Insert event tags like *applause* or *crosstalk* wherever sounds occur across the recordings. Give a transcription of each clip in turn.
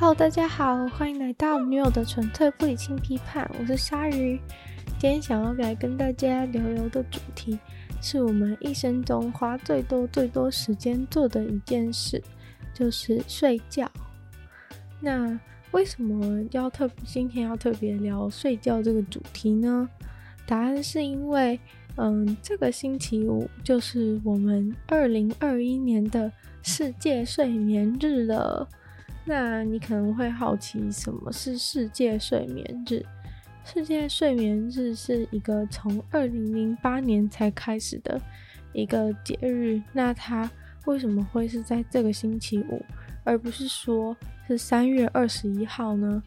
Hello，大家好，欢迎来到女友的纯粹不理性批判，我是鲨鱼。今天想要来跟大家聊聊的主题，是我们一生中花最多最多时间做的一件事，就是睡觉。那为什么要特今天要特别聊睡觉这个主题呢？答案是因为，嗯，这个星期五就是我们二零二一年的世界睡眠日了。那你可能会好奇，什么是世界睡眠日？世界睡眠日是一个从二零零八年才开始的一个节日。那它为什么会是在这个星期五，而不是说是三月二十一号呢？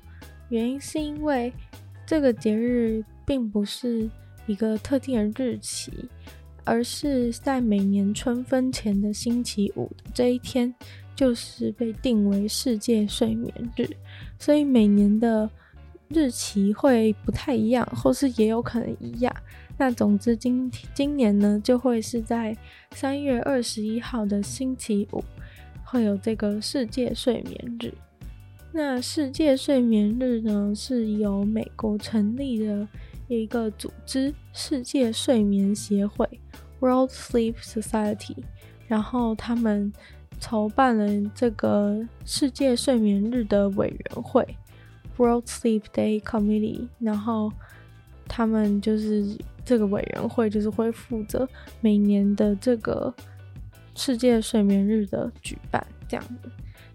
原因是因为这个节日并不是一个特定的日期，而是在每年春分前的星期五的这一天。就是被定为世界睡眠日，所以每年的日期会不太一样，或是也有可能一样。那总之今今年呢，就会是在三月二十一号的星期五，会有这个世界睡眠日。那世界睡眠日呢，是由美国成立的一个组织——世界睡眠协会 （World Sleep Society），然后他们。筹办了这个世界睡眠日的委员会 （World Sleep Day Committee），然后他们就是这个委员会，就是会负责每年的这个世界睡眠日的举办，这样子。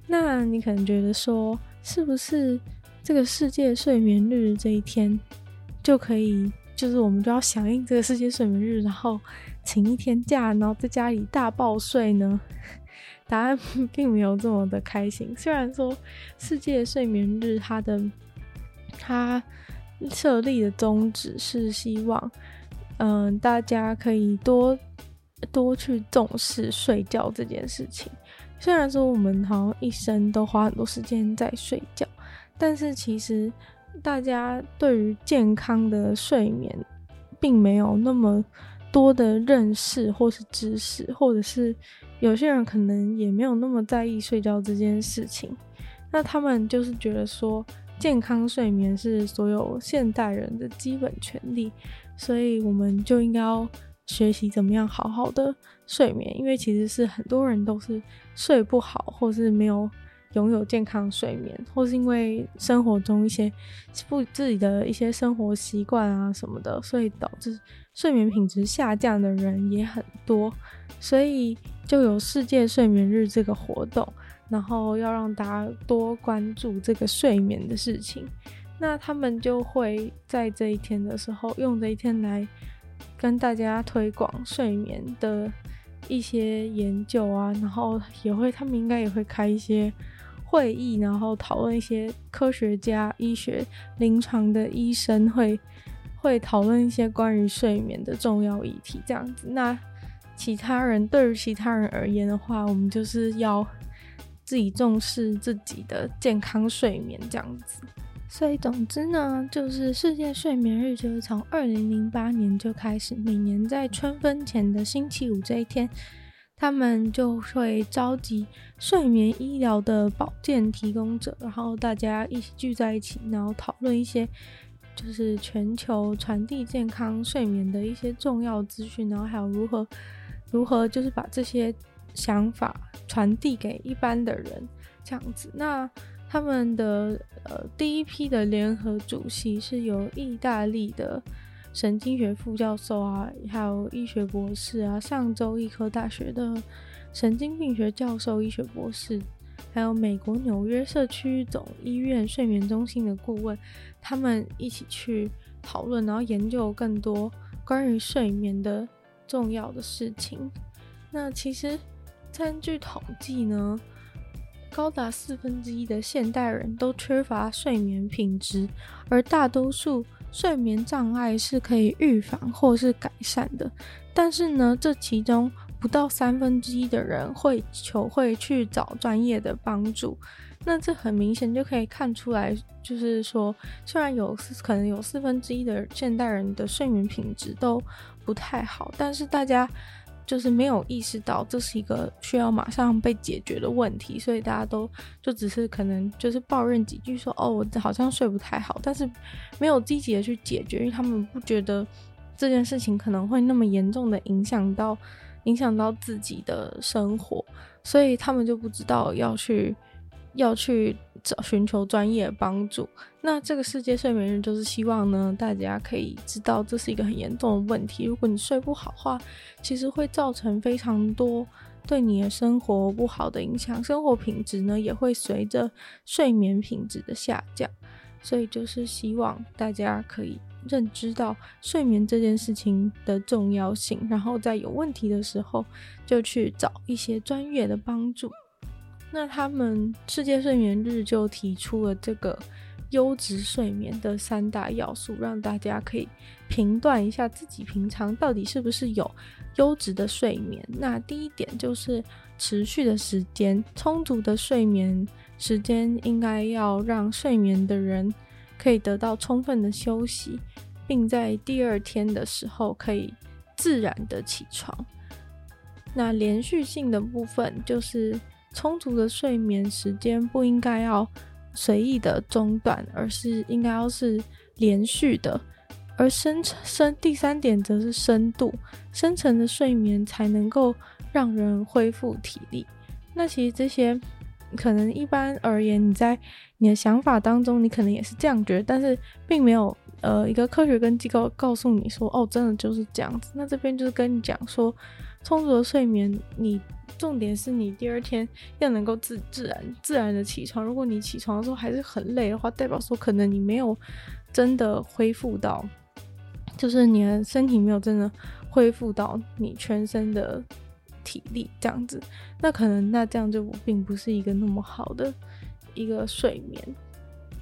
那你可能觉得说，是不是这个世界睡眠日这一天就可以，就是我们就要响应这个世界睡眠日，然后请一天假，然后在家里大爆睡呢？答案 *laughs* 并没有这么的开心。虽然说世界睡眠日它的它设立的宗旨是希望，嗯、大家可以多多去重视睡觉这件事情。虽然说我们好像一生都花很多时间在睡觉，但是其实大家对于健康的睡眠并没有那么多的认识或是知识，或者是。有些人可能也没有那么在意睡觉这件事情，那他们就是觉得说，健康睡眠是所有现代人的基本权利，所以我们就应该要学习怎么样好好的睡眠，因为其实是很多人都是睡不好，或是没有拥有健康睡眠，或是因为生活中一些不自己的一些生活习惯啊什么的，所以导致睡眠品质下降的人也很多，所以。就有世界睡眠日这个活动，然后要让大家多关注这个睡眠的事情。那他们就会在这一天的时候，用这一天来跟大家推广睡眠的一些研究啊，然后也会，他们应该也会开一些会议，然后讨论一些科学家、医学、临床的医生会会讨论一些关于睡眠的重要议题，这样子。那。其他人对于其他人而言的话，我们就是要自己重视自己的健康睡眠这样子。所以总之呢，就是世界睡眠日就是从二零零八年就开始，每年在春分前的星期五这一天，他们就会召集睡眠医疗的保健提供者，然后大家一起聚在一起，然后讨论一些就是全球传递健康睡眠的一些重要资讯，然后还有如何。如何就是把这些想法传递给一般的人，这样子。那他们的呃第一批的联合主席是由意大利的神经学副教授啊，还有医学博士啊，上周医科大学的神经病学教授、医学博士，还有美国纽约社区总医院睡眠中心的顾问，他们一起去讨论，然后研究更多关于睡眠的。重要的事情，那其实根据统计呢，高达四分之一的现代人都缺乏睡眠品质，而大多数睡眠障碍是可以预防或是改善的。但是呢，这其中不到三分之一的人会求会去找专业的帮助。那这很明显就可以看出来，就是说，虽然有可能有四分之一的现代人的睡眠品质都不太好，但是大家就是没有意识到这是一个需要马上被解决的问题，所以大家都就只是可能就是抱怨几句说，哦，我好像睡不太好，但是没有积极的去解决，因为他们不觉得这件事情可能会那么严重的影响到影响到自己的生活，所以他们就不知道要去。要去找寻求专业帮助。那这个世界睡眠日就是希望呢，大家可以知道这是一个很严重的问题。如果你睡不好的话，其实会造成非常多对你的生活不好的影响，生活品质呢也会随着睡眠品质的下降。所以就是希望大家可以认知到睡眠这件事情的重要性，然后在有问题的时候就去找一些专业的帮助。那他们世界睡眠日就提出了这个优质睡眠的三大要素，让大家可以评断一下自己平常到底是不是有优质的睡眠。那第一点就是持续的时间，充足的睡眠时间应该要让睡眠的人可以得到充分的休息，并在第二天的时候可以自然的起床。那连续性的部分就是。充足的睡眠时间不应该要随意的中断，而是应该要是连续的。而深深第三点则是深度，深层的睡眠才能够让人恢复体力。那其实这些可能一般而言，你在你的想法当中，你可能也是这样觉得，但是并没有呃一个科学跟机构告诉你说，哦，真的就是这样子。那这边就是跟你讲说，充足的睡眠你。重点是你第二天要能够自自然自然的起床。如果你起床的时候还是很累的话，代表说可能你没有真的恢复到，就是你的身体没有真的恢复到你全身的体力这样子。那可能那这样就并不是一个那么好的一个睡眠。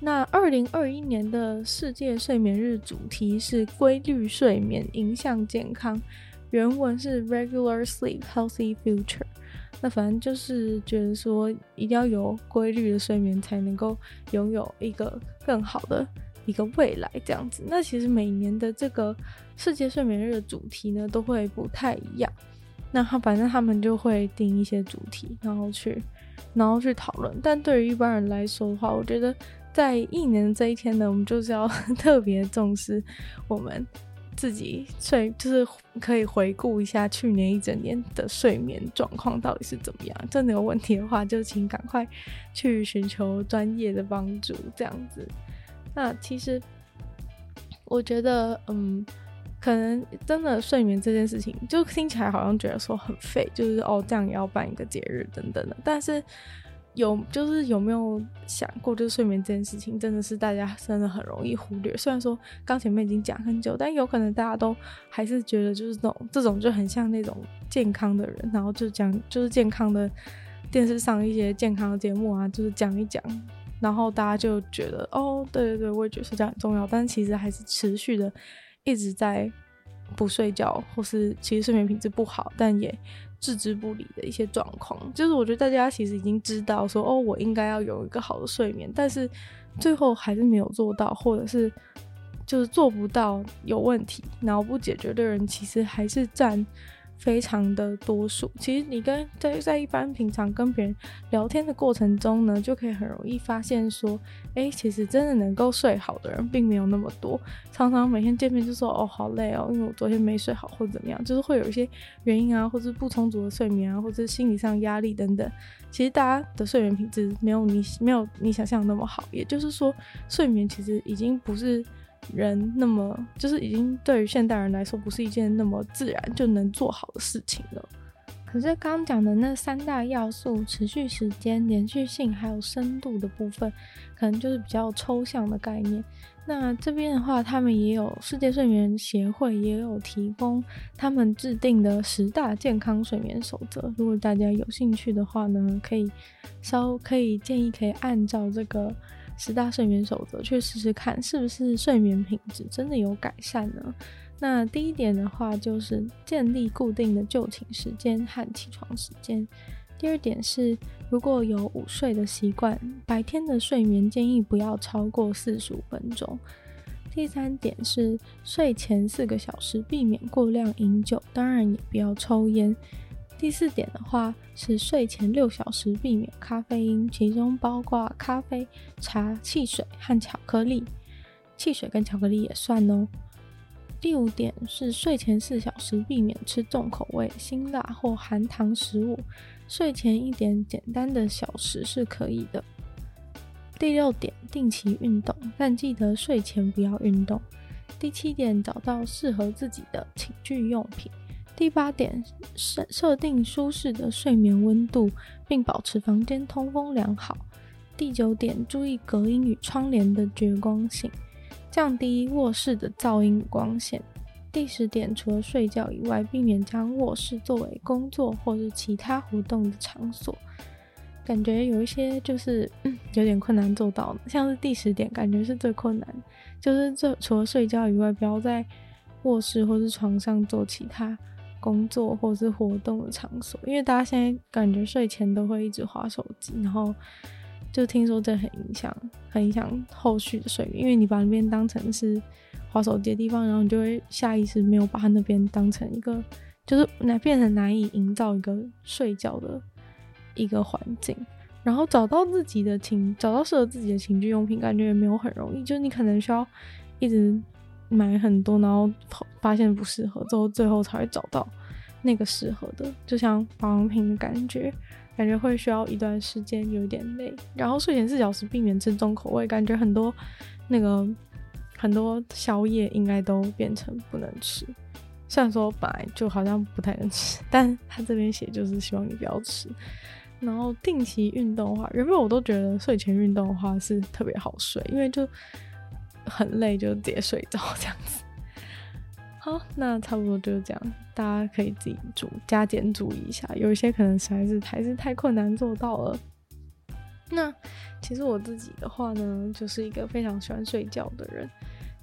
那二零二一年的世界睡眠日主题是规律睡眠影响健康。原文是 Regular Sleep, Healthy Future。那反正就是觉得说，一定要有规律的睡眠，才能够拥有一个更好的一个未来，这样子。那其实每年的这个世界睡眠日的主题呢，都会不太一样。那他反正他们就会定一些主题，然后去，然后去讨论。但对于一般人来说的话，我觉得在一年的这一天呢，我们就是要特别重视我们。自己睡就是可以回顾一下去年一整年的睡眠状况到底是怎么样。真的有问题的话，就请赶快去寻求专业的帮助。这样子，那其实我觉得，嗯，可能真的睡眠这件事情，就听起来好像觉得说很废，就是哦，这样也要办一个节日等等的，但是。有就是有没有想过，就是睡眠这件事情真的是大家真的很容易忽略。虽然说刚前面已经讲很久，但有可能大家都还是觉得就是这种这种就很像那种健康的人，然后就讲就是健康的电视上一些健康的节目啊，就是讲一讲，然后大家就觉得哦，对对对，我也觉得睡觉很重要，但其实还是持续的一直在不睡觉，或是其实睡眠品质不好，但也。置之不理的一些状况，就是我觉得大家其实已经知道说，哦，我应该要有一个好的睡眠，但是最后还是没有做到，或者是就是做不到有问题，然后不解决的人，其实还是占。非常的多数，其实你跟在在一般平常跟别人聊天的过程中呢，就可以很容易发现说，哎，其实真的能够睡好的人并没有那么多。常常每天见面就说，哦，好累哦，因为我昨天没睡好或者怎么样，就是会有一些原因啊，或者不充足的睡眠啊，或者心理上压力等等。其实大家的睡眠品质没有你没有你想象那么好，也就是说，睡眠其实已经不是。人那么就是已经对于现代人来说不是一件那么自然就能做好的事情了。可是刚讲的那三大要素——持续时间、连续性还有深度的部分，可能就是比较抽象的概念。那这边的话，他们也有世界睡眠协会也有提供他们制定的十大健康睡眠守则。如果大家有兴趣的话呢，可以稍可以建议可以按照这个。十大睡眠守则，去试试看是不是睡眠品质真的有改善呢？那第一点的话，就是建立固定的就寝时间和起床时间。第二点是，如果有午睡的习惯，白天的睡眠建议不要超过四十五分钟。第三点是睡前四个小时避免过量饮酒，当然也不要抽烟。第四点的话是睡前六小时避免咖啡因，其中包括咖啡、茶、汽水和巧克力。汽水跟巧克力也算哦。第五点是睡前四小时避免吃重口味、辛辣或含糖食物，睡前一点简单的小食是可以的。第六点，定期运动，但记得睡前不要运动。第七点，找到适合自己的寝具用品。第八点，设设定舒适的睡眠温度，并保持房间通风良好。第九点，注意隔音与窗帘的绝光性。降低卧室的噪音光线。第十点，除了睡觉以外，避免将卧室作为工作或是其他活动的场所。感觉有一些就是 *laughs* 有点困难做到，像是第十点，感觉是最困难，就是这除了睡觉以外，不要在卧室或是床上做其他工作或是活动的场所。因为大家现在感觉睡前都会一直划手机，然后。就听说这很影响，很影响后续的睡眠，因为你把那边当成是划手机的地方，然后你就会下意识没有把它那边当成一个，就是难变成难以营造一个睡觉的一个环境，然后找到自己的情，找到适合自己的情趣用品，感觉也没有很容易，就是你可能需要一直买很多，然后发现不适合，之后最后才会找到那个适合的，就像保养品的感觉。感觉会需要一段时间，有点累。然后睡前四小时避免吃重口味，感觉很多那个很多宵夜应该都变成不能吃。虽然说本来就好像不太能吃，但他这边写就是希望你不要吃。然后定期运动的话，原本我都觉得睡前运动的话是特别好睡，因为就很累就直接睡着这样子。好，那差不多就是这样，大家可以自己注加减注意一下，有一些可能实在是还是太困难做到了。那其实我自己的话呢，就是一个非常喜欢睡觉的人，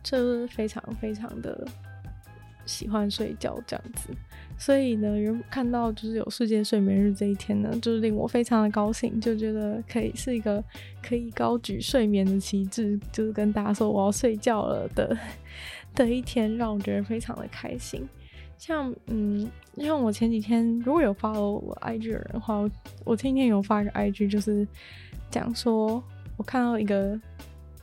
就是非常非常的喜欢睡觉这样子，所以呢，人看到就是有世界睡眠日这一天呢，就是令我非常的高兴，就觉得可以是一个可以高举睡眠的旗帜，就是跟大家说我要睡觉了的。的一天让我觉得非常的开心，像嗯，像我前几天如果有 follow 我 IG 的人的话，我今天有发一个 IG，就是讲说我看到一个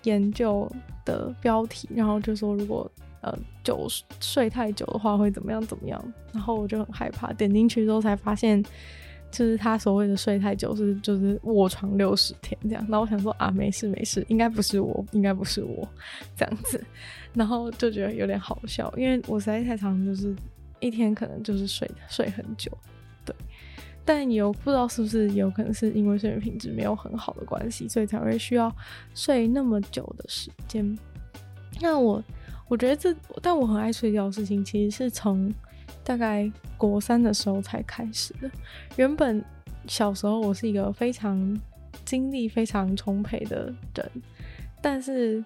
研究的标题，然后就说如果呃久睡太久的话会怎么样怎么样，然后我就很害怕，点进去之后才发现。就是他所谓的睡太久是就是卧床六十天这样，然后我想说啊，没事没事，应该不是我，应该不是我这样子，然后就觉得有点好笑，因为我实在太常就是一天可能就是睡睡很久，对，但有不知道是不是有可能是因为睡眠品质没有很好的关系，所以才会需要睡那么久的时间。那我我觉得这，但我很爱睡觉的事情，其实是从。大概国三的时候才开始的。原本小时候我是一个非常精力非常充沛的人，但是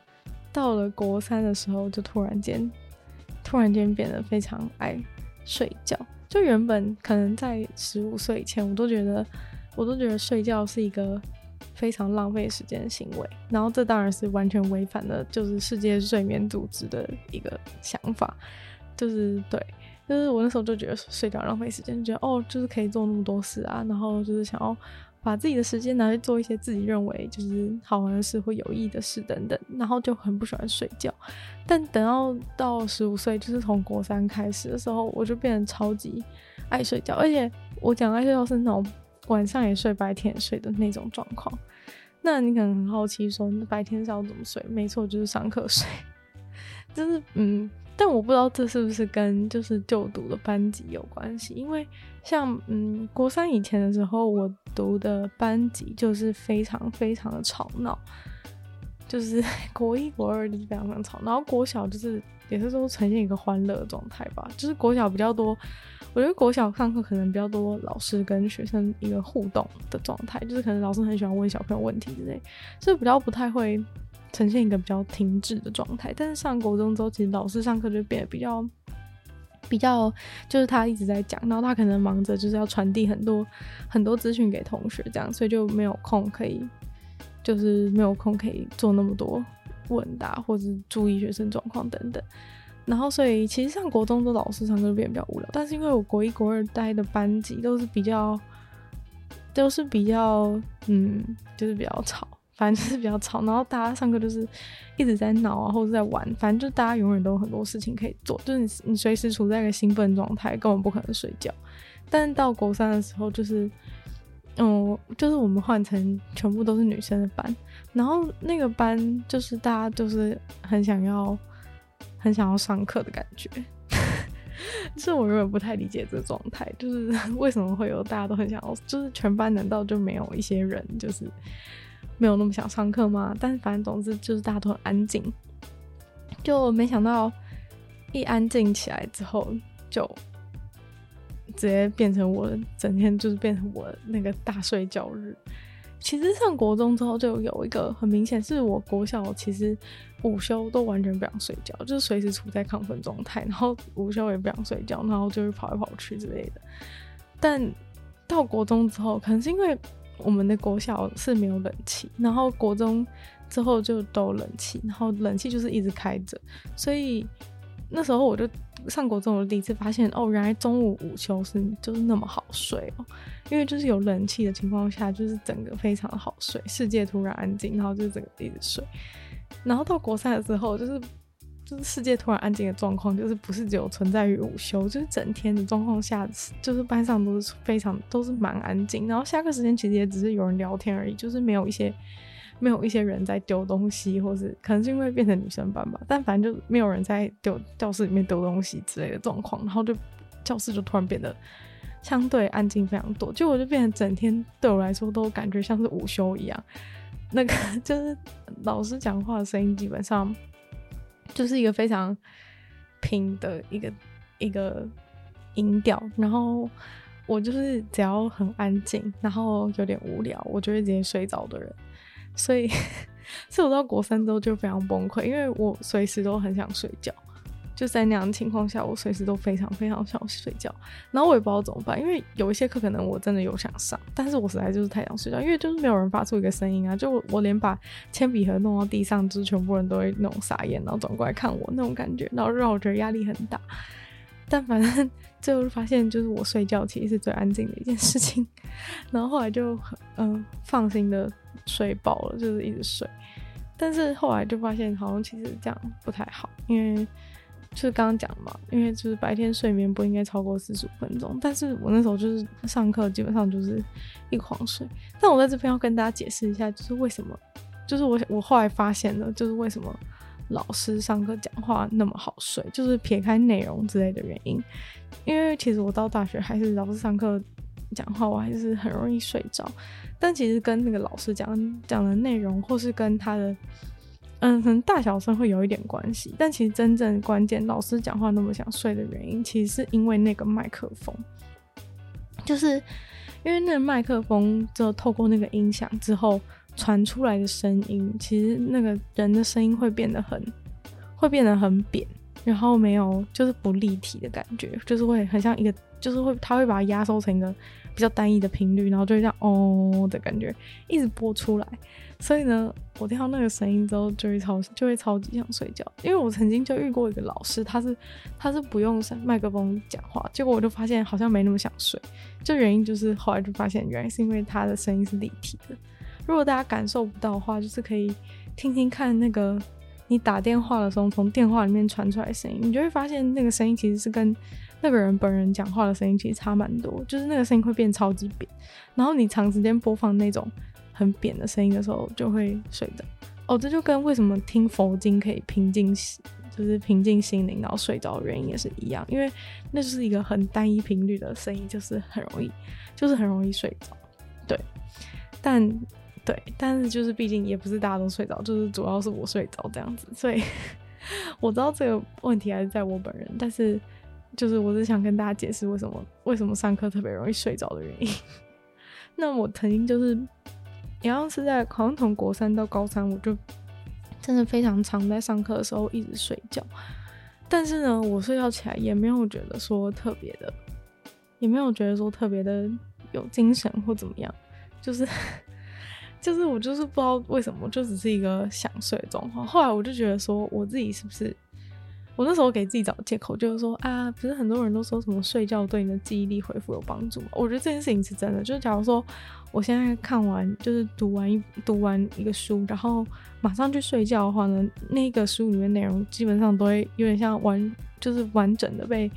到了国三的时候，就突然间突然间变得非常爱睡觉。就原本可能在十五岁以前，我都觉得我都觉得睡觉是一个非常浪费时间的行为。然后这当然是完全违反了就是世界睡眠组织的一个想法，就是对。就是我那时候就觉得睡觉浪费时间，觉得哦，就是可以做那么多事啊，然后就是想要把自己的时间拿去做一些自己认为就是好玩的事或有意义的事等等，然后就很不喜欢睡觉。但等到到十五岁，就是从国三开始的时候，我就变得超级爱睡觉，而且我讲爱睡觉是那种晚上也睡，白天也睡的那种状况。那你可能很好奇说，白天是要怎么睡？没错，就是上课睡，*laughs* 就是嗯。但我不知道这是不是跟就是就读的班级有关系，因为像嗯国三以前的时候，我读的班级就是非常非常的吵闹，就是 *laughs* 国一国二就是非常非常吵，然后国小就是也是说呈现一个欢乐的状态吧，就是国小比较多，我觉得国小上课可能比较多老师跟学生一个互动的状态，就是可能老师很喜欢问小朋友问题之类，所以比较不太会。呈现一个比较停滞的状态，但是上国中之后，其实老师上课就变得比较比较，就是他一直在讲，然后他可能忙着就是要传递很多很多资讯给同学，这样，所以就没有空可以，就是没有空可以做那么多问答或者注意学生状况等等。然后，所以其实上国中的老师上课就变得比较无聊。但是因为我国一、国二待的班级都是比较，都是比较，嗯，就是比较吵，反正就是比较吵。然后大家上课就是一直在闹啊，或者在玩，反正就大家永远都有很多事情可以做，就是你你随时处在一个兴奋状态，根本不可能睡觉。但到国三的时候，就是，嗯，就是我们换成全部都是女生的班，然后那个班就是大家都是很想要。很想要上课的感觉，*laughs* 就是我有点不太理解这状态，就是 *laughs* 为什么会有大家都很想要，就是全班难道就没有一些人就是没有那么想上课吗？但是反正总之就是大家都很安静，就没想到一安静起来之后，就直接变成我整天就是变成我那个大睡觉日。其实上国中之后就有一个很明显，是我国小其实午休都完全不想睡觉，就是随时处在亢奋状态，然后午休也不想睡觉，然后就是跑来跑去之类的。但到国中之后，可能是因为我们的国小是没有冷气，然后国中之后就都冷气，然后冷气就是一直开着，所以那时候我就。上国中，我第一次发现哦，原来中午午休是就是那么好睡哦，因为就是有冷气的情况下，就是整个非常好睡，世界突然安静，然后就是整个一直睡。然后到国三的时候，就是就是世界突然安静的状况，就是不是只有存在于午休，就是整天的状况下，就是班上都是非常都是蛮安静，然后下课时间其实也只是有人聊天而已，就是没有一些。没有一些人在丢东西，或是可能是因为变成女生班吧，但反正就没有人在丢教室里面丢东西之类的状况，然后就教室就突然变得相对安静非常多，就我就变成整天对我来说都感觉像是午休一样，那个就是老师讲话的声音基本上就是一个非常平的一个一个音调，然后我就是只要很安静，然后有点无聊，我就会直接睡着的人。所以，所以我到国三之后就非常崩溃，因为我随时都很想睡觉。就在那样的情况下，我随时都非常非常想睡觉。然后我也不知道怎么办，因为有一些课可能我真的有想上，但是我实在就是太想睡觉，因为就是没有人发出一个声音啊，就我，连把铅笔盒弄到地上，就是全部人都会那种傻眼，然后转过来看我那种感觉，然后让我觉得压力很大。但反正最后发现，就是我睡觉其实是最安静的一件事情。*laughs* 然后后来就嗯、放心的。睡饱了就是一直睡，但是后来就发现好像其实这样不太好，因为就是刚刚讲嘛，因为就是白天睡眠不应该超过四十五分钟，但是我那时候就是上课基本上就是一狂睡。但我在这边要跟大家解释一下，就是为什么，就是我我后来发现了，就是为什么老师上课讲话那么好睡，就是撇开内容之类的原因，因为其实我到大学还是老师上课讲话，我还是很容易睡着。但其实跟那个老师讲讲的内容，或是跟他的，嗯，可能大小声会有一点关系。但其实真正关键，老师讲话那么想睡的原因，其实是因为那个麦克风，就是因为那个麦克风，就透过那个音响之后传出来的声音，其实那个人的声音会变得很，会变得很扁，然后没有就是不立体的感觉，就是会很像一个，就是会他会把它压缩成一个。比较单一的频率，然后就会这样哦的感觉一直播出来，所以呢，我听到那个声音之后就会超就会超级想睡觉。因为我曾经就遇过一个老师，他是他是不用麦克风讲话，结果我就发现好像没那么想睡。就原因就是后来就发现原来是因为他的声音是立体的。如果大家感受不到的话，就是可以听听看那个你打电话的时候从电话里面传出来声音，你就会发现那个声音其实是跟。那个人本人讲话的声音其实差蛮多，就是那个声音会变超级扁，然后你长时间播放那种很扁的声音的时候，就会睡着。哦，这就跟为什么听佛经可以平静，就是平静心灵，然后睡着的原因也是一样，因为那就是一个很单一频率的声音，就是很容易，就是很容易睡着。对，但对，但是就是毕竟也不是大家都睡着，就是主要是我睡着这样子，所以 *laughs* 我知道这个问题还是在我本人，但是。就是我是想跟大家解释为什么为什么上课特别容易睡着的原因。*laughs* 那我曾经就是，一样是在好像从国三到高三，我就真的非常常在上课的时候一直睡觉。但是呢，我睡觉起来也没有觉得说特别的，也没有觉得说特别的有精神或怎么样。就是 *laughs* 就是我就是不知道为什么，就只是一个想睡的状况。后来我就觉得说，我自己是不是？我那时候给自己找借口，就是说啊，不是很多人都说什么睡觉对你的记忆力恢复有帮助吗？我觉得这件事情是真的。就是假如说我现在看完，就是读完一读完一个书，然后马上去睡觉的话呢，那个书里面内容基本上都会有点像完，就是完整的被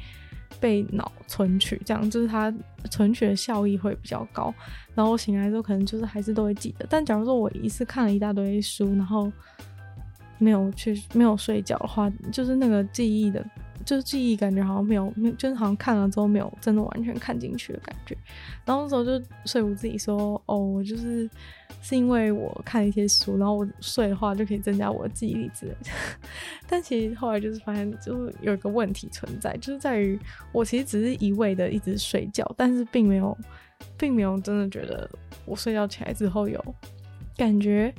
被脑存取，这样就是它存取的效益会比较高。然后我醒来之后，可能就是还是都会记得。但假如说我一次看了一大堆书，然后没有去没有睡觉的话，就是那个记忆的，就是记忆感觉好像没有，没有就是好像看了之后没有真的完全看进去的感觉。然后那时候就说服自己说，哦，我就是是因为我看一些书，然后我睡的话就可以增加我的记忆力之类的。*laughs* 但其实后来就是发现，就是有一个问题存在，就是在于我其实只是一味的一直睡觉，但是并没有，并没有真的觉得我睡觉起来之后有感觉。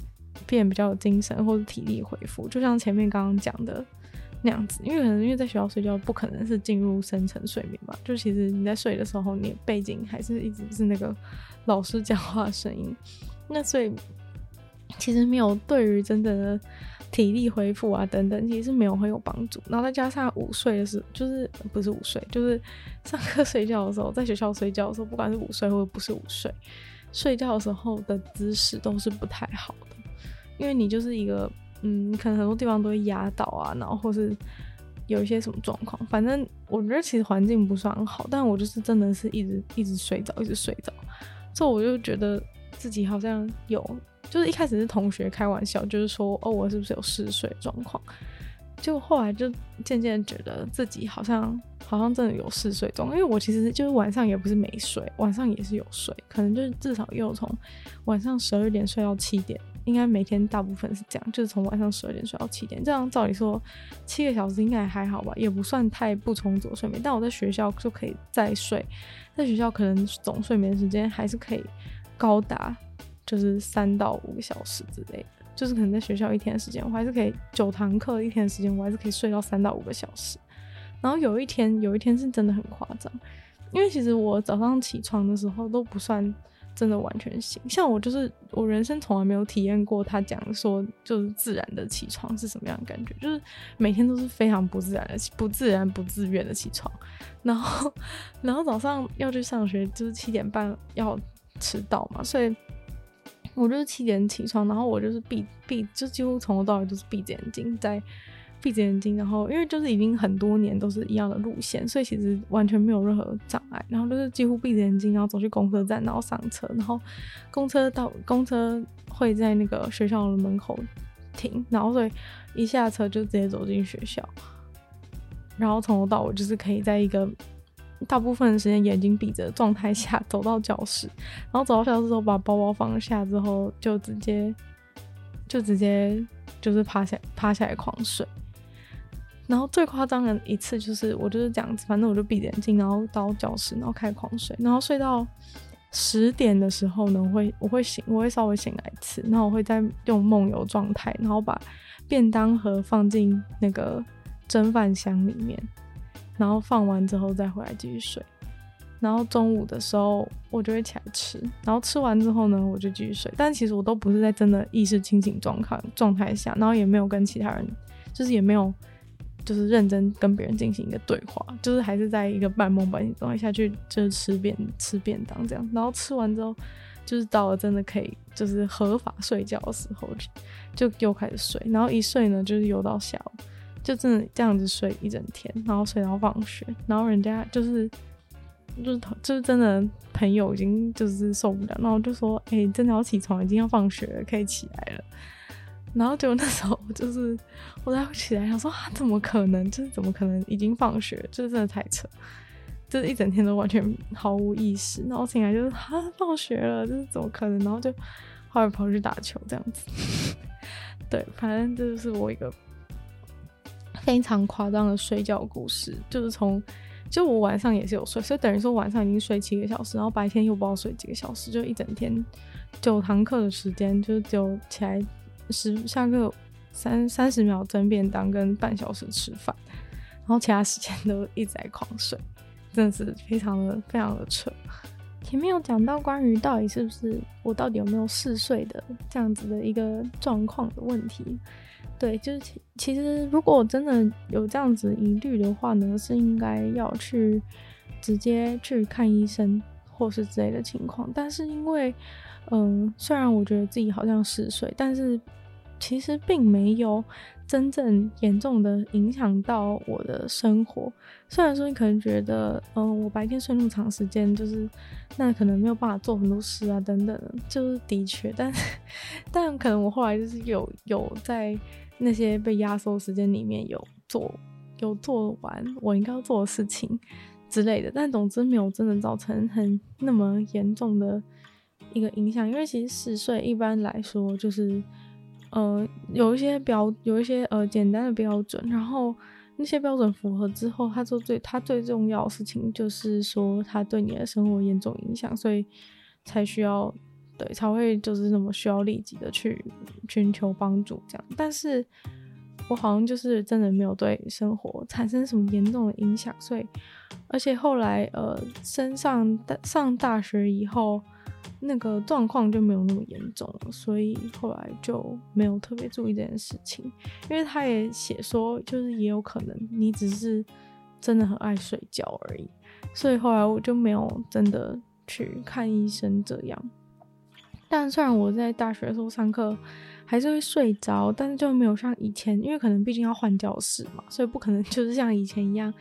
变比较有精神或者体力恢复，就像前面刚刚讲的那样子，因为可能因为在学校睡觉不可能是进入深层睡眠嘛，就其实你在睡的时候，你背景还是一直是那个老师讲话的声音，那所以其实没有对于真正的体力恢复啊等等，其实没有很有帮助。然后再加上午睡的时，就是不是午睡，就是上课睡觉的时候，在学校睡觉的时候，不管是午睡或者不是午睡，睡觉的时候的姿势都是不太好的。因为你就是一个，嗯，可能很多地方都会压倒啊，然后或是有一些什么状况，反正我觉得其实环境不算好，但我就是真的是一直一直睡着，一直睡着，所以我就觉得自己好像有，就是一开始是同学开玩笑，就是说哦，我是不是有嗜睡状况？就后来就渐渐觉得自己好像好像真的有嗜睡状，因为我其实就是晚上也不是没睡，晚上也是有睡，可能就是至少又从晚上十二点睡到七点。应该每天大部分是这样，就是从晚上十二点睡到七点，这样照理说七个小时应该还好吧，也不算太不充足睡眠。但我在学校就可以再睡，在学校可能总睡眠时间还是可以高达就是三到五个小时之类的，就是可能在学校一天的时间，我还是可以九堂课一天的时间，我还是可以睡到三到五个小时。然后有一天，有一天是真的很夸张，因为其实我早上起床的时候都不算。真的完全行，像我就是我人生从来没有体验过他讲说就是自然的起床是什么样的感觉，就是每天都是非常不自然的、不自然、不自愿的起床，然后 *laughs* 然后早上要去上学，就是七点半要迟到嘛，所以我就是七点起床，然后我就是闭闭，就几乎从头到尾都是闭着眼睛在。闭着眼睛，然后因为就是已经很多年都是一样的路线，所以其实完全没有任何障碍。然后就是几乎闭着眼睛，然后走去公车站，然后上车，然后公车到公车会在那个学校的门口停，然后所以一下车就直接走进学校。然后从头到尾就是可以在一个大部分的时间眼睛闭着状态下走到教室，然后走到教室之后把包包放下之后就直接就直接就是趴下趴下来狂睡。然后最夸张的一次就是我就是这样子，反正我就闭着眼睛，然后到教室，然后开狂睡，然后睡到十点的时候呢，我会我会醒，我会稍微醒来一次，然后我会在用梦游状态，然后把便当盒放进那个蒸饭箱里面，然后放完之后再回来继续睡，然后中午的时候我就会起来吃，然后吃完之后呢，我就继续睡，但其实我都不是在真的意识清醒状态状态下，然后也没有跟其他人，就是也没有。就是认真跟别人进行一个对话，就是还是在一个半梦半醒状态下去，就是吃便吃便当这样，然后吃完之后，就是到了真的可以就是合法睡觉的时候，就又开始睡，然后一睡呢就是游到下午，就真的这样子睡一整天，然后睡到放学，然后人家就是就是就是真的朋友已经就是受不了，然后就说哎、真的要起床，已经要放学了，可以起来了。然后就那时候，就是我才会起来，想说啊，怎么可能？就是怎么可能已经放学？就是真的太扯，就是一整天都完全毫无意识。然后醒来就是啊，放学了，就是怎么可能？然后就后来跑去打球这样子。*laughs* 对，反正这就是我一个非常夸张的睡觉故事。就是从就我晚上也是有睡，所以等于说晚上已经睡七个小时，然后白天又不知道睡几个小时，就一整天九堂课的时间，就只有起来。十下课三三十秒蒸便当跟半小时吃饭，然后其他时间都一直在狂睡，真的是非常的非常的扯。前面有讲到关于到底是不是我到底有没有嗜睡的这样子的一个状况的问题。对，就是其其实如果我真的有这样子疑虑的话呢，是应该要去直接去看医生或是之类的情况。但是因为，嗯、虽然我觉得自己好像嗜睡，但是其实并没有真正严重的影响到我的生活。虽然说你可能觉得，嗯、我白天睡那么长时间，就是那可能没有办法做很多事啊，等等，就是的确，但但可能我后来就是有有在。那些被压缩时间里面有做有做完我应该要做的事情之类的，但总之没有真的造成很那么严重的一个影响。因为其实嗜睡一般来说就是呃有一些标有一些呃简单的标准，然后那些标准符合之后，他做最他最重要的事情就是说他对你的生活严重影响，所以才需要。对，才会就是那么需要立即的去寻求帮助这样，但是我好像就是真的没有对生活产生什么严重的影响，所以而且后来呃升上上大学以后，那个状况就没有那么严重了，所以后来就没有特别注意这件事情，因为他也写说，就是也有可能你只是真的很爱睡觉而已，所以后来我就没有真的去看医生这样。但虽然我在大学的时候上课还是会睡着，但是就没有像以前，因为可能毕竟要换教室嘛，所以不可能 *laughs* 就是像以前一样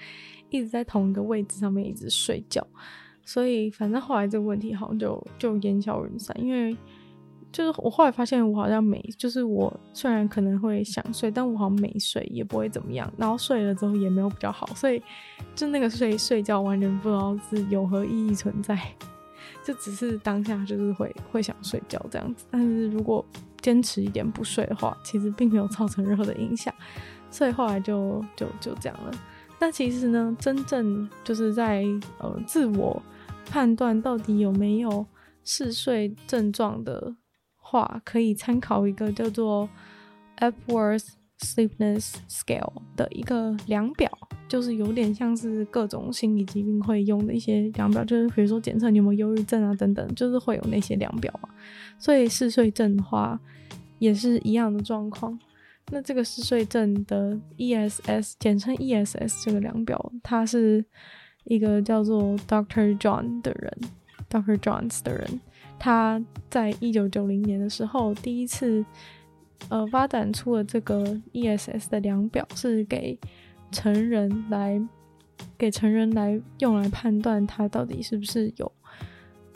一直在同一个位置上面一直睡觉。所以反正后来这个问题好像就就烟消云散，因为就是我后来发现我好像没，就是我虽然可能会想睡，但我好像没睡也不会怎么样，然后睡了之后也没有比较好，所以就那个睡睡觉完全不知道是有何意义存在。就只是当下就是会会想睡觉这样子，但是如果坚持一点不睡的话，其实并没有造成任何的影响，所以后来就就就这样了。那其实呢，真正就是在呃自我判断到底有没有嗜睡症状的话，可以参考一个叫做 Epworth Sleepness Scale 的一个量表。就是有点像是各种心理疾病会用的一些量表，就是比如说检测你有没有忧郁症啊等等，就是会有那些量表嘛。所以嗜睡症的话也是一样的状况。那这个嗜睡症的 ESS，简称 ESS 这个量表，它是一个叫做 Doctor John 的人，Doctor Johns 的人，他在一九九零年的时候第一次呃发展出了这个 ESS 的量表，是给。成人来给成人来用来判断他到底是不是有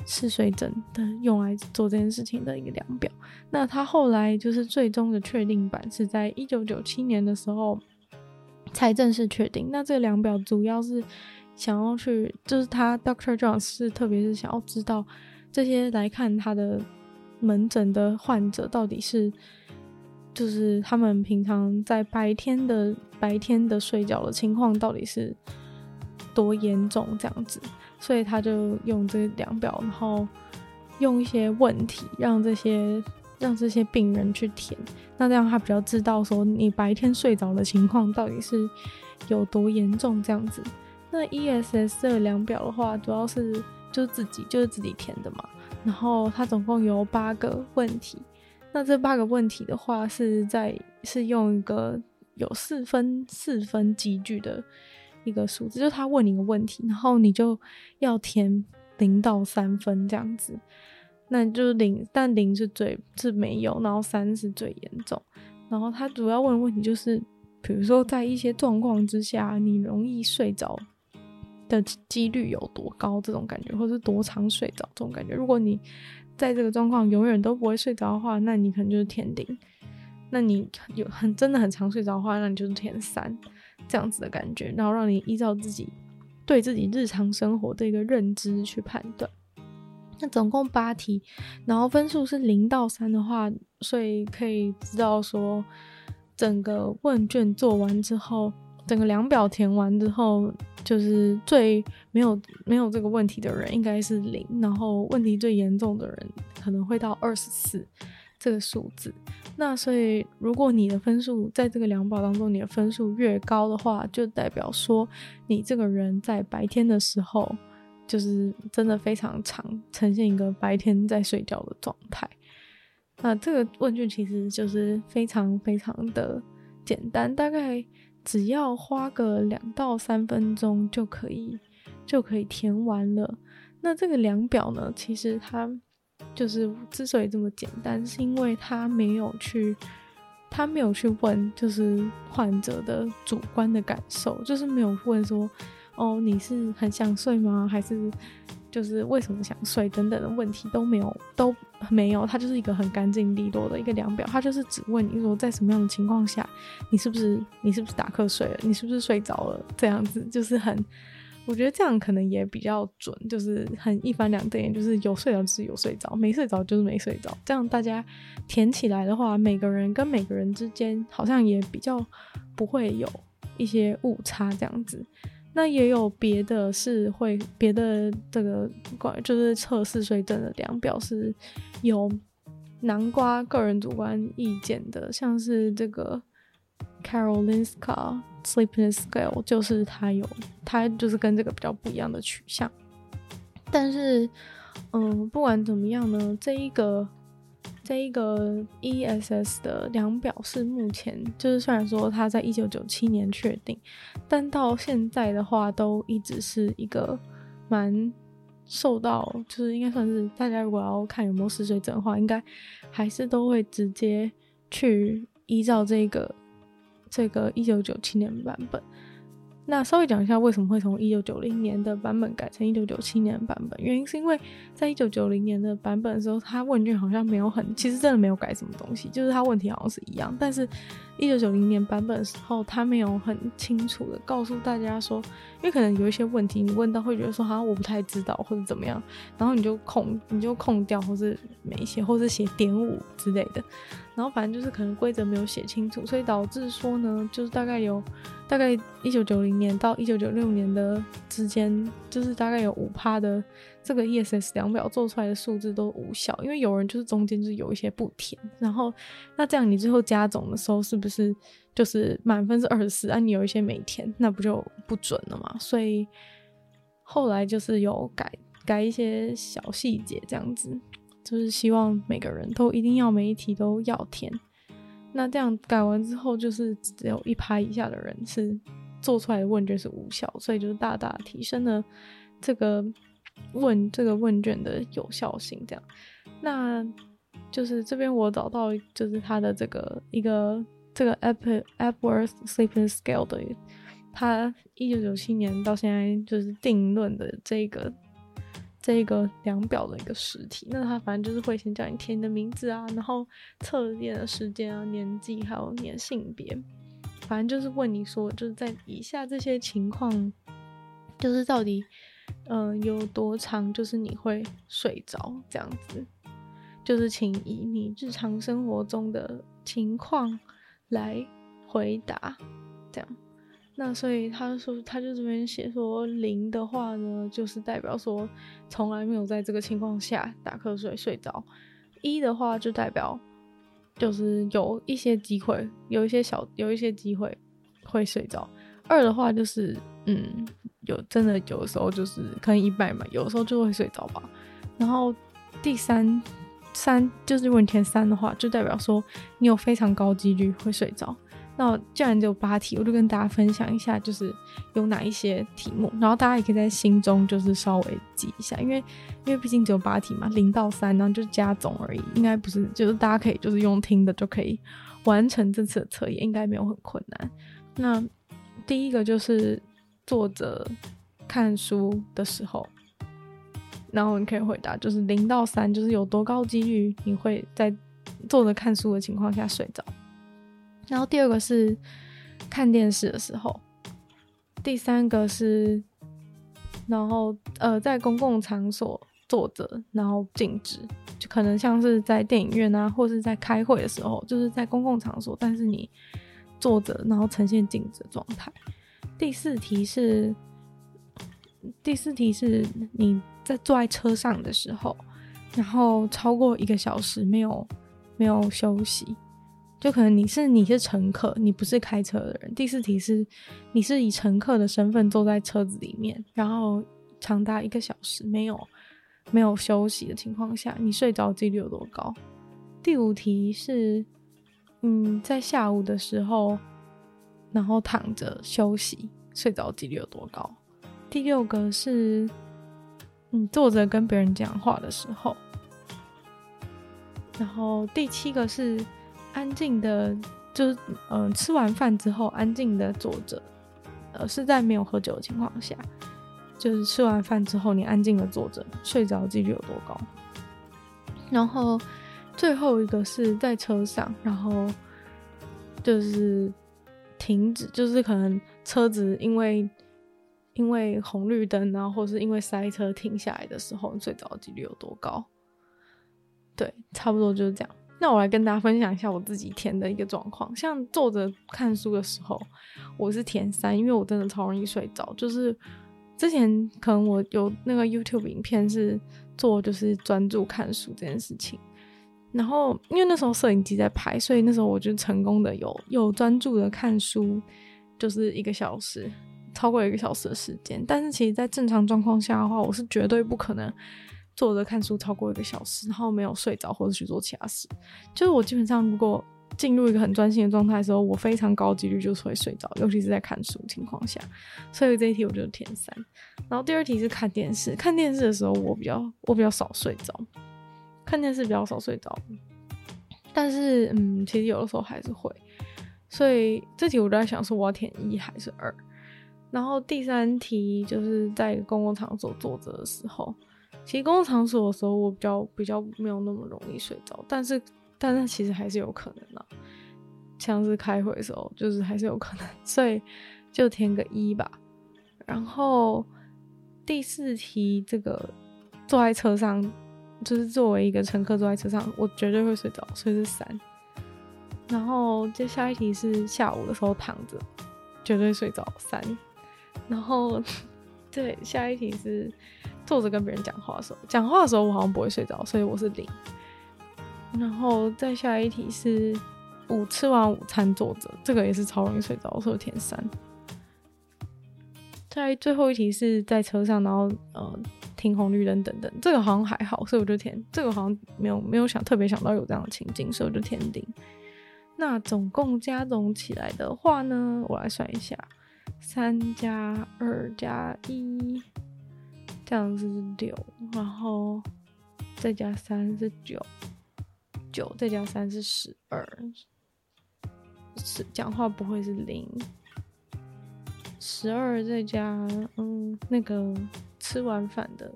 嗜睡症的，用来做这件事情的一个量表。那他后来就是最终的确定版是在一九九七年的时候才正式确定。那这个量表主要是想要去，就是他 Dr. Jones 是特别是想要知道这些来看他的门诊的患者到底是。就是他们平常在白天的白天的睡觉的情况到底是多严重这样子，所以他就用这个量表，然后用一些问题让这些让这些病人去填，那这样他比较知道说你白天睡着的情况到底是有多严重这样子。那 ESS 这个量表的话，主要是就是自己就是自己填的嘛，然后它总共有八个问题。那这八个问题的话，是在是用一个有四分四分积聚的一个数字，就是他问你一个问题，然后你就要填零到三分这样子。那就是零，但零是最是没有，然后三是最严重。然后他主要问的问题就是，比如说在一些状况之下，你容易睡着的几率有多高？这种感觉，或是多长睡着这种感觉？如果你在这个状况永远都不会睡着的话，那你可能就是填零；那你有很真的很常睡着的话，那你就是填三，这样子的感觉，然后让你依照自己对自己日常生活的一个认知去判断。那总共八题，然后分数是零到三的话，所以可以知道说，整个问卷做完之后。整个量表填完之后，就是最没有没有这个问题的人应该是零，然后问题最严重的人可能会到二十四这个数字。那所以如果你的分数在这个量表当中，你的分数越高的话，就代表说你这个人在白天的时候就是真的非常长，呈现一个白天在睡觉的状态。那这个问卷其实就是非常非常的简单，大概只要花个两到三分钟就可以就可以填完了。那这个量表呢，其实它就是之所以这么简单，是因为它没有去他没有去问，就是患者的主观的感受，就是没有问说，哦，你是很想睡吗？还是？就是为什么想睡等等的问题都没有都没有，它就是一个很干净利落的一个量表，它就是只问你说在什么样的情况下，你是不是你是不是打瞌睡了，你是不是睡着了，这样子就是很，我觉得这样可能也比较准，就是很一翻两瞪眼，就是有睡着就是有睡着，没睡着就是没睡着，这样大家填起来的话，每个人跟每个人之间好像也比较不会有一些误差这样子。那也有别的是会别的这个关就是测嗜睡症的量表是有南瓜个人主观意见的，像是这个 Carolinska Sleepiness Scale，就是它有它就是跟这个比较不一样的取向。但是，嗯，不管怎么样呢，这一个。这一个 ESS 的量表是目前就是虽然说它在一九九七年确定，但到现在的话都一直是一个蛮受到，就是应该算是大家如果要看有没有嗜睡症的话，应该还是都会直接去依照这个这个一九九七年版本。那稍微讲一下为什么会从一九九零年的版本改成一九九七年的版本，原因是因为在一九九零年的版本的时候，他问卷好像没有很，其实真的没有改什么东西，就是他问题好像是一样，但是一九九零年版本的时候，他没有很清楚的告诉大家说，因为可能有一些问题你问到会觉得说好像我不太知道或者怎么样，然后你就空你就空掉或是没写或是写点五之类的。然后反正就是可能规则没有写清楚，所以导致说呢，就是大概有大概一九九零年到一九九六年的之间，就是大概有五趴的这个 ESS 量表做出来的数字都无效，因为有人就是中间就是有一些不填，然后那这样你最后加总的时候是不是就是满分是二十四，你有一些没填，那不就不准了嘛？所以后来就是有改改一些小细节这样子。就是希望每个人都一定要每一题都要填，那这样改完之后，就是只有一趴以下的人是做出来的问卷是无效，所以就是大大提升了这个问这个问卷的有效性。这样，那就是这边我找到就是他的这个一个这个 Epworth Sleeping Scale 的，他一九九七年到现在就是定论的这个。这个量表的一个实体，那他反正就是会先叫你填你的名字啊，然后测验的时间啊、年纪，还有你的性别，反正就是问你说，就是在以下这些情况，就是到底，嗯、有多长，就是你会睡着这样子，就是请以你日常生活中的情况来回答，这样。那所以他说，他就这边写说零的话呢，就是代表说从来没有在这个情况下打瞌睡睡着；一的话就代表就是有一些机会，有一些小有一些机会会睡着；二的话就是嗯，有真的有的时候就是可能一半嘛，有的时候就会睡着吧。然后第三三就是如果你填三的话，就代表说你有非常高几率会睡着。那既然只有八题，我就跟大家分享一下，就是有哪一些题目，然后大家也可以在心中就是稍微记一下，因为因为毕竟只有八题嘛，零到三，然后就加总而已，应该不是，就是大家可以就是用听的就可以完成这次的测验，应该没有很困难。那第一个就是坐着看书的时候，然后你可以回答，就是零到三，就是有多高几率你会在坐着看书的情况下睡着。然后第二个是看电视的时候，第三个是，然后呃在公共场所坐着，然后静止，就可能像是在电影院啊，或是在开会的时候，就是在公共场所，但是你坐着，然后呈现静止状态。第四题是，第四题是你在坐在车上的时候，然后超过一个小时没有没有休息。就可能你是你是乘客，你不是开车的人。第四题是，你是以乘客的身份坐在车子里面，然后长达一个小时没有没有休息的情况下，你睡着几率有多高？第五题是，嗯，在下午的时候，然后躺着休息，睡着几率有多高？第六个是，你坐着跟别人讲话的时候。然后第七个是安静的，就是嗯、呃，吃完饭之后安静的坐着，呃，是在没有喝酒的情况下，就是吃完饭之后你安静的坐着，睡着几率有多高？然后最后一个是在车上，然后就是停止，就是可能车子因为因为红绿灯，然后或是因为塞车停下来的时候，睡着几率有多高？对，差不多就是这样。那我来跟大家分享一下我自己填的一个状况。像坐着看书的时候，我是填三，因为我真的超容易睡着。就是之前可能我有那个 YouTube 影片是做就是专注看书这件事情，然后因为那时候摄影机在拍，所以那时候我就成功的有有专注的看书，就是一个小时，超过一个小时的时间。但是其实，在正常状况下的话，我是绝对不可能。坐着看书超过一个小时，然后没有睡着或者去做其他事，就是我基本上如果进入一个很专心的状态的时候，我非常高几率就是会睡着，尤其是在看书情况下。所以这一题我就填三。然后第二题是看电视，看电视的时候我比较我比较少睡着，看电视比较少睡着，但是嗯，其实有的时候还是会。所以这题我就在想说我要填一还是二。然后第三题就是在公共场所坐着的时候。其实公共场所的时候，我比较比较没有那么容易睡着，但是但是其实还是有可能的，像是开会的时候，就是还是有可能，所以就填个一吧。然后第四题，这个坐在车上，就是作为一个乘客坐在车上，我绝对会睡着，所以是三。然后接下一题是下午的时候躺着，绝对睡着三。然后对，下一题是。坐着跟别人讲话的时候，讲话的时候我好像不会睡着，所以我是零。然后再下一题是午吃完午餐坐着，这个也是超容易睡着，所以填三。在最后一题是在车上，然后呃停红绿灯等等，这个好像还好，所以我就填这个好像没有没有想特别想到有这样的情景，所以我就填零。那总共加总起来的话呢，我来算一下，三加二加一。这样子是六，然后再加三是九，九再加三是十二，是讲话不会是零，十二再加嗯那个吃完饭的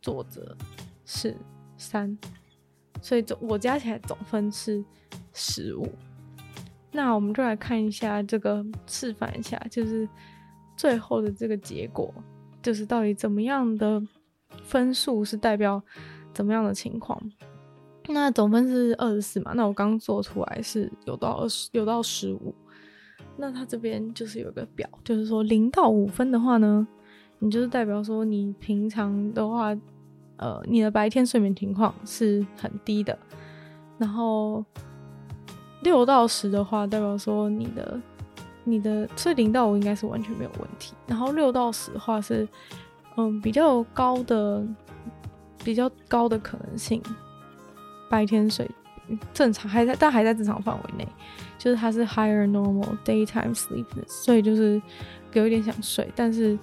作者是三，所以总我加起来总分是十五。那我们就来看一下这个示范一下，就是最后的这个结果。就是到底怎么样的分数是代表怎么样的情况？那总分是二十四嘛？那我刚做出来是有到二十，有到十五。那它这边就是有个表，就是说零到五分的话呢，你就是代表说你平常的话，呃，你的白天睡眠情况是很低的。然后六到十的话，代表说你的。你的所以零到五应该是完全没有问题，然后六到十的话是，嗯，比较高的，比较高的可能性，白天睡正常还在，但还在正常范围内，就是它是 higher normal daytime sleepness，所以就是有一点想睡，但是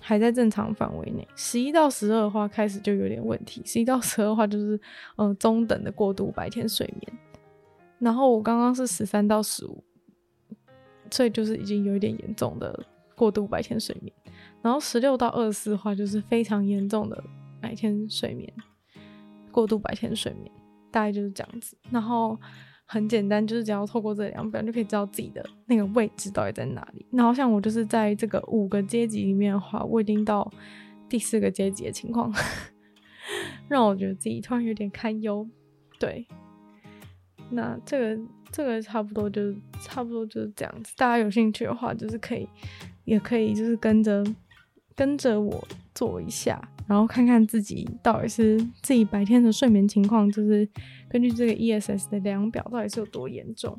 还在正常范围内。十一到十二的话开始就有点问题，十一到十二的话就是嗯中等的过度白天睡眠，然后我刚刚是十三到十五。所以就是已经有一点严重的过度白天睡眠，然后十六到二十四的话就是非常严重的白天睡眠，过度白天睡眠，大概就是这样子。然后很简单，就是只要透过这两表就可以知道自己的那个位置到底在哪里。然后像我就是在这个五个阶级里面的话，我已经到第四个阶级的情况，*laughs* 让我觉得自己突然有点堪忧。对，那这个。这个差不多就差不多就是这样子，大家有兴趣的话，就是可以，也可以就是跟着跟着我做一下，然后看看自己到底是自己白天的睡眠情况，就是根据这个 ESS 的量表到底是有多严重，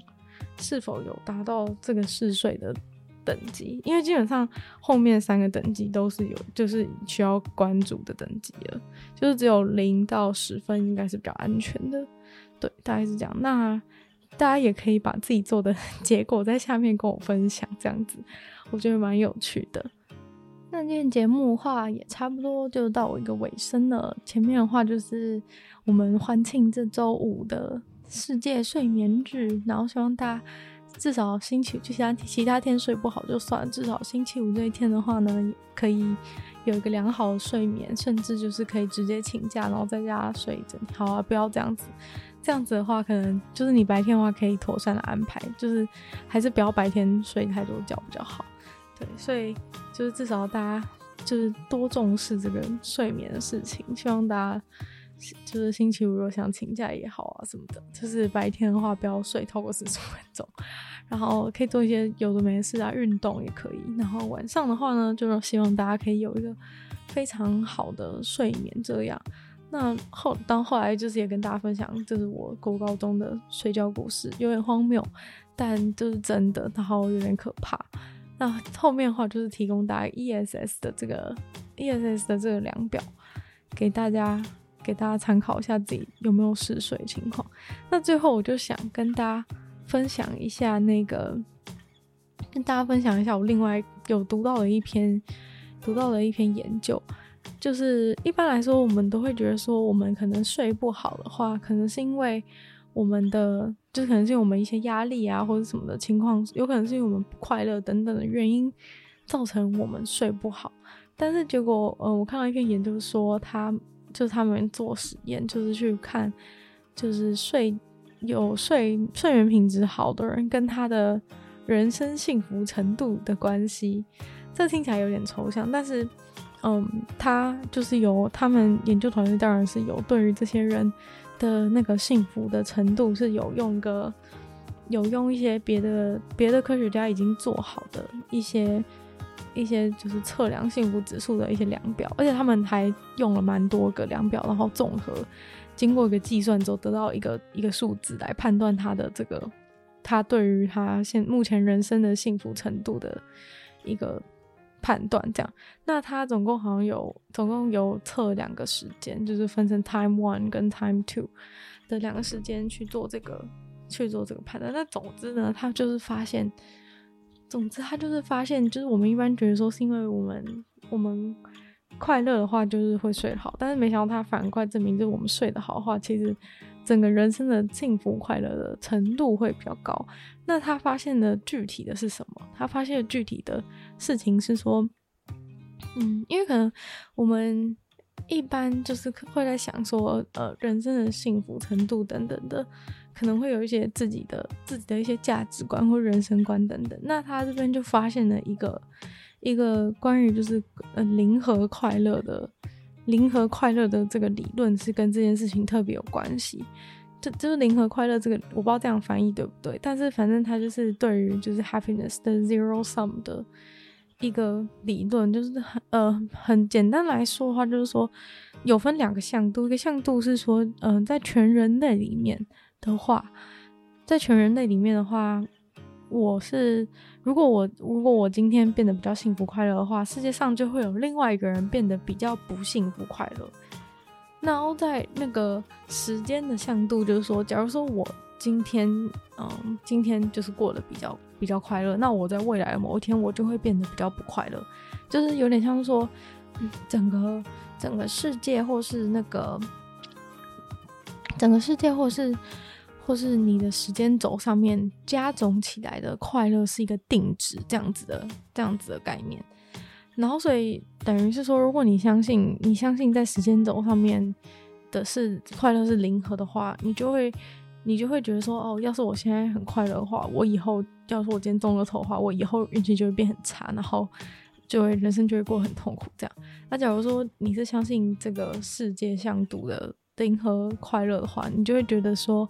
是否有达到这个嗜睡的等级，因为基本上后面三个等级都是有，就是需要关注的等级了，就是只有零到十分应该是比较安全的，对，大概是这样。那大家也可以把自己做的 *laughs* 结果在下面跟我分享，这样子我觉得蛮有趣的。那今天节目的话也差不多就到我一个尾声了，前面的话就是我们欢庆这周五的世界睡眠日，然后希望大家。至少星期就其他其他天睡不好就算，至少星期五这一天的话呢，可以有一个良好的睡眠，甚至就是可以直接请假，然后在家睡一整天。好啊，不要这样子，这样子的话，可能就是你白天的话可以妥善的安排，就是还是不要白天睡太多觉比较好。对，所以就是至少大家就是多重视这个睡眠的事情，希望大家。就是星期五如果想请假也好啊什么的，就是白天的话不要睡超过四十分钟，然后可以做一些有的没事啊，运动也可以。然后晚上的话呢，就是希望大家可以有一个非常好的睡眠。这样，那后到后来就是也跟大家分享，就是我国高中的睡觉故事，有点荒谬，但就是真的，然后有点可怕。那后面的话就是提供大家 ESS 的这个 ESS 的这个量表给大家。给大家参考一下自己有没有嗜睡情况。那最后我就想跟大家分享一下那个，跟大家分享一下我另外有读到的一篇读到的一篇研究，就是一般来说我们都会觉得说我们可能睡不好的话，可能是因为我们的就是可能是因为我们一些压力啊或者什么的情况，有可能是因为我们不快乐等等的原因造成我们睡不好。但是结果，嗯，我看到一篇研究说他。就是他们做实验，就是去看，就是睡有睡睡眠品质好的人跟他的人生幸福程度的关系。这听起来有点抽象，但是，嗯，他就是有他们研究团队当然是有对于这些人的那个幸福的程度是有用个有用一些别的别的科学家已经做好的一些。一些就是测量幸福指数的一些量表，而且他们还用了蛮多个量表，然后综合经过一个计算之后，得到一个一个数字来判断他的这个他对于他现目前人生的幸福程度的一个判断。这样，那他总共好像有总共有测两个时间，就是分成 time one 跟 time two 的两个时间去做这个去做这个判断。那总之呢，他就是发现。总之，他就是发现，就是我们一般觉得说是因为我们我们快乐的话，就是会睡好，但是没想到他反过来证明，就是我们睡得好的话，其实整个人生的幸福快乐的程度会比较高。那他发现的具体的是什么？他发现的具体的事情是说，嗯，因为可能我们一般就是会在想说，呃，人生的幸福程度等等的。可能会有一些自己的自己的一些价值观或人生观等等。那他这边就发现了一个一个关于就是呃零和快乐的零和快乐的这个理论是跟这件事情特别有关系。就就是零和快乐这个我不知道这样翻译对不对，但是反正它就是对于就是 happiness 的 zero sum 的一个理论，就是很呃很简单来说的话，就是说有分两个向度，一个向度是说嗯、在全人类里面。的话，在全人类里面的话，我是如果我如果我今天变得比较幸福快乐的话，世界上就会有另外一个人变得比较不幸福快乐。然后在那个时间的向度，就是说，假如说我今天嗯今天就是过得比较比较快乐，那我在未来的某一天我就会变得比较不快乐，就是有点像说，整个整个世界或是那个整个世界或是。或是你的时间轴上面加总起来的快乐是一个定值，这样子的这样子的概念，然后所以等于是说，如果你相信你相信在时间轴上面的是快乐是零和的话，你就会你就会觉得说，哦，要是我现在很快乐的话，我以后要是我今天中了头的话，我以后运气就会变很差，然后就会人生就会过很痛苦这样。那假如说你是相信这个世界向度的。零和快乐的话，你就会觉得说，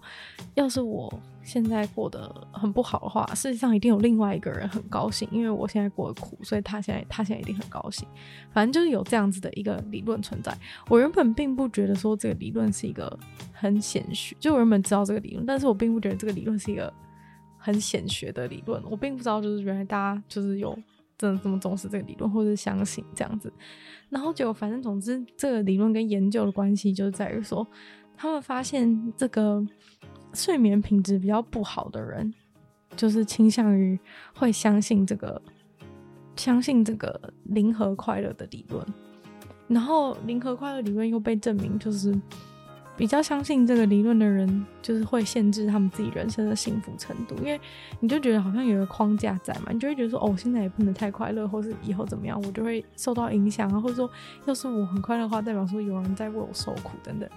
要是我现在过得很不好的话，世界上一定有另外一个人很高兴，因为我现在过得苦，所以他现在他现在一定很高兴。反正就是有这样子的一个理论存在。我原本并不觉得说这个理论是一个很显学，就我原本知道这个理论，但是我并不觉得这个理论是一个很显学的理论。我并不知道，就是原来大家就是有真的这么重视这个理论，或者相信这样子。然后就反正总之，这个理论跟研究的关系就在于说，他们发现这个睡眠品质比较不好的人，就是倾向于会相信这个相信这个零和快乐的理论。然后零和快乐理论又被证明就是。比较相信这个理论的人，就是会限制他们自己人生的幸福程度，因为你就觉得好像有个框架在嘛，你就会觉得说，哦，现在也不能太快乐，或是以后怎么样，我就会受到影响啊，或者说，要是我很快乐的话，代表说有人在为我受苦等等，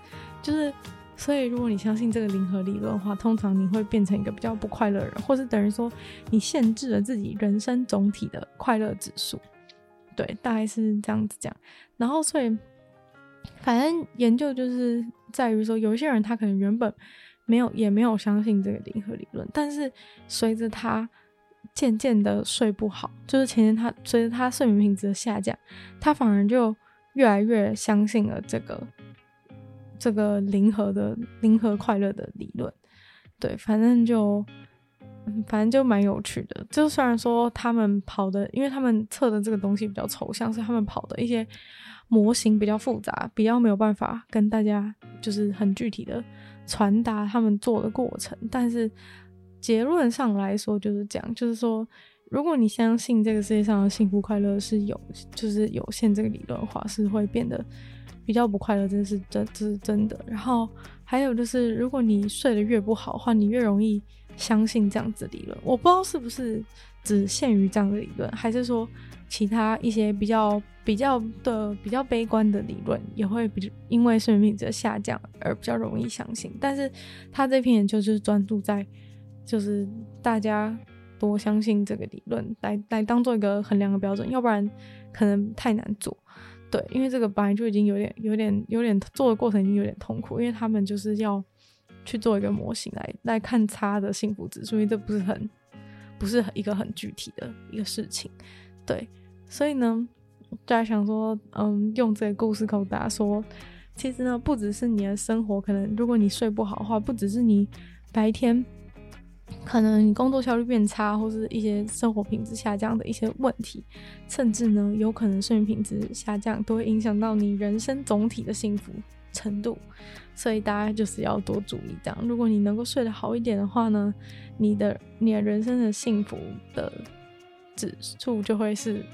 就是，所以如果你相信这个零和理论的话，通常你会变成一个比较不快乐的人，或是等于说你限制了自己人生总体的快乐指数，对，大概是这样子讲，然后所以。反正研究就是在于说，有一些人他可能原本没有也没有相信这个零和理论，但是随着他渐渐的睡不好，就是前天他随着他睡眠品质的下降，他反而就越来越相信了这个这个零和的零和快乐的理论。对，反正就反正就蛮有趣的。就虽然说他们跑的，因为他们测的这个东西比较抽象，所以他们跑的一些。模型比较复杂，比较没有办法跟大家就是很具体的传达他们做的过程。但是结论上来说就是讲，就是说，如果你相信这个世界上的幸福快乐是有，就是有限这个理论的话，是会变得比较不快乐，这是这这是真的。然后还有就是，如果你睡得越不好的话，你越容易相信这样子理论。我不知道是不是只限于这样的理论，还是说其他一些比较。比较的比较悲观的理论也会比因为睡眠品质下降而比较容易相信，但是他这篇研究就是专注在就是大家多相信这个理论来来当做一个衡量的标准，要不然可能太难做。对，因为这个本来就已经有点有点有点做的过程已经有点痛苦，因为他们就是要去做一个模型来来看他的幸福指数，因为这不是很不是一个很具体的一个事情。对，所以呢。大家想说，嗯，用这个故事告诉大家说，其实呢，不只是你的生活，可能如果你睡不好的话，不只是你白天可能你工作效率变差，或是一些生活品质下降的一些问题，甚至呢，有可能睡眠品质下降都会影响到你人生总体的幸福程度。所以大家就是要多注意这样。如果你能够睡得好一点的话呢，你的你的人生的幸福的指数就会是。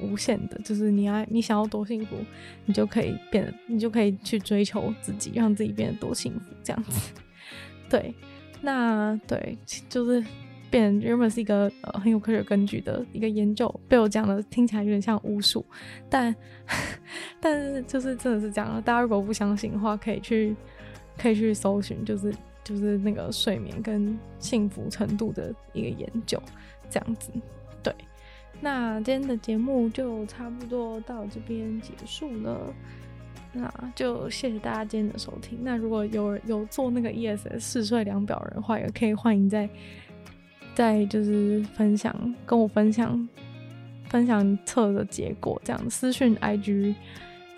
无限的，就是你要你想要多幸福，你就可以变得，你就可以去追求自己，让自己变得多幸福，这样子。*laughs* 对，那对，就是变原本是一个呃很有科学根据的一个研究，被我讲的听起来有点像巫术，但 *laughs* 但是就是真的是这样。大家如果不相信的话，可以去可以去搜寻，就是就是那个睡眠跟幸福程度的一个研究，这样子。对。那今天的节目就差不多到这边结束了，那就谢谢大家今天的收听。那如果有有做那个 ESS 嗜睡量表人的话，也可以欢迎在在就是分享跟我分享分享测的结果，这样私讯 IG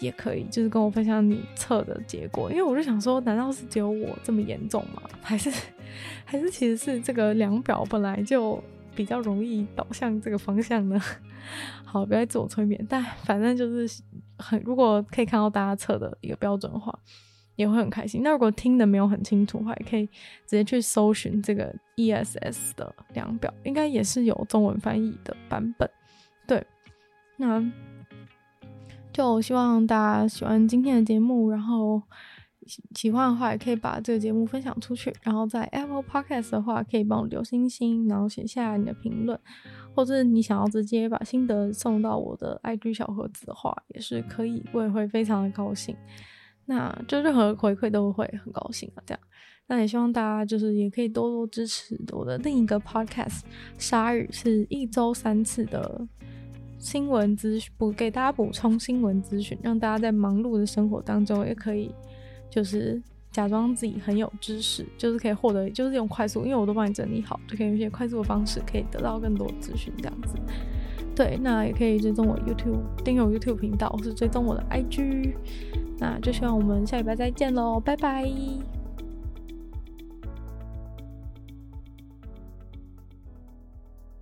也可以，就是跟我分享你测的结果。因为我就想说，难道是只有我这么严重吗？还是 *laughs* 还是其实是这个量表本来就。比较容易导向这个方向呢。*laughs* 好，不要自我催眠，但反正就是很，如果可以看到大家测的一个标准的话，也会很开心。那如果听得没有很清楚的话，也可以直接去搜寻这个 ESS 的量表，应该也是有中文翻译的版本。对，那就希望大家喜欢今天的节目，然后。喜欢的话，也可以把这个节目分享出去。然后在 Apple Podcast 的话，可以帮我留星星，然后写下你的评论，或者你想要直接把心得送到我的 IG 小盒子的话，也是可以，我也会非常的高兴。那就任何回馈都会很高兴啊，这样。那也希望大家就是也可以多多支持我的另一个 Podcast，鲨鱼是一周三次的新闻资讯，补给大家补充新闻资讯，让大家在忙碌的生活当中也可以。就是假装自己很有知识，就是可以获得，就是用快速，因为我都帮你整理好，就可以用一些快速的方式，可以得到更多资讯，这样子。对，那也可以追踪我 YouTube，订阅我 YouTube 频道，或是追踪我的 IG。那就希望我们下礼拜再见喽，拜拜。